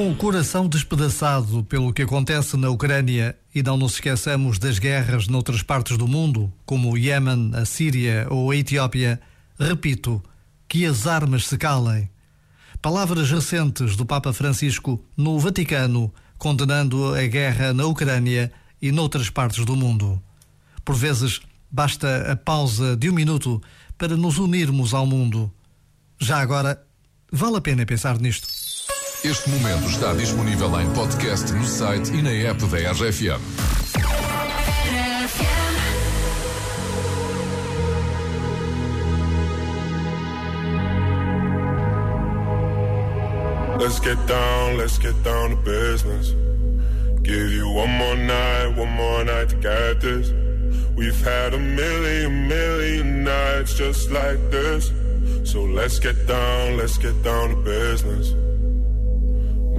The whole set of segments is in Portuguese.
Com o coração despedaçado pelo que acontece na Ucrânia e não nos esqueçamos das guerras noutras partes do mundo, como o Iêmen, a Síria ou a Etiópia, repito, que as armas se calem. Palavras recentes do Papa Francisco no Vaticano, condenando a guerra na Ucrânia e noutras partes do mundo. Por vezes, basta a pausa de um minuto para nos unirmos ao mundo. Já agora, vale a pena pensar nisto. Este momento está disponível em podcast no site e na app da RFM. Let's get down, let's get down to business. Give you one more night, one more night to get this. We've had a million, million nights just like this. So let's get down, let's get down to business.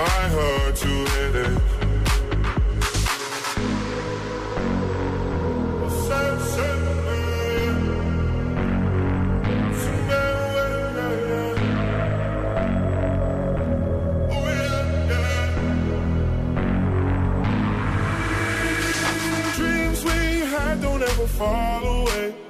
my heart to headache. Dreams we had don't ever fall away.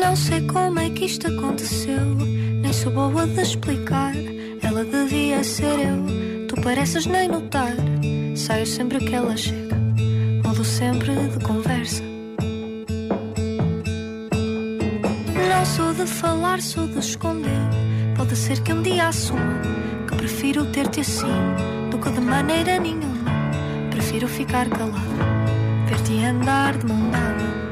Não sei como é que isto aconteceu, nem sou boa de explicar. Ela devia ser eu, tu pareces nem notar. Saio sempre que ela chega, mudo sempre de conversa. Não sou de falar, sou de esconder. Pode ser que um dia assuma que prefiro ter-te assim do que de maneira nenhuma. Prefiro ficar calado, ver-te andar de mão dada.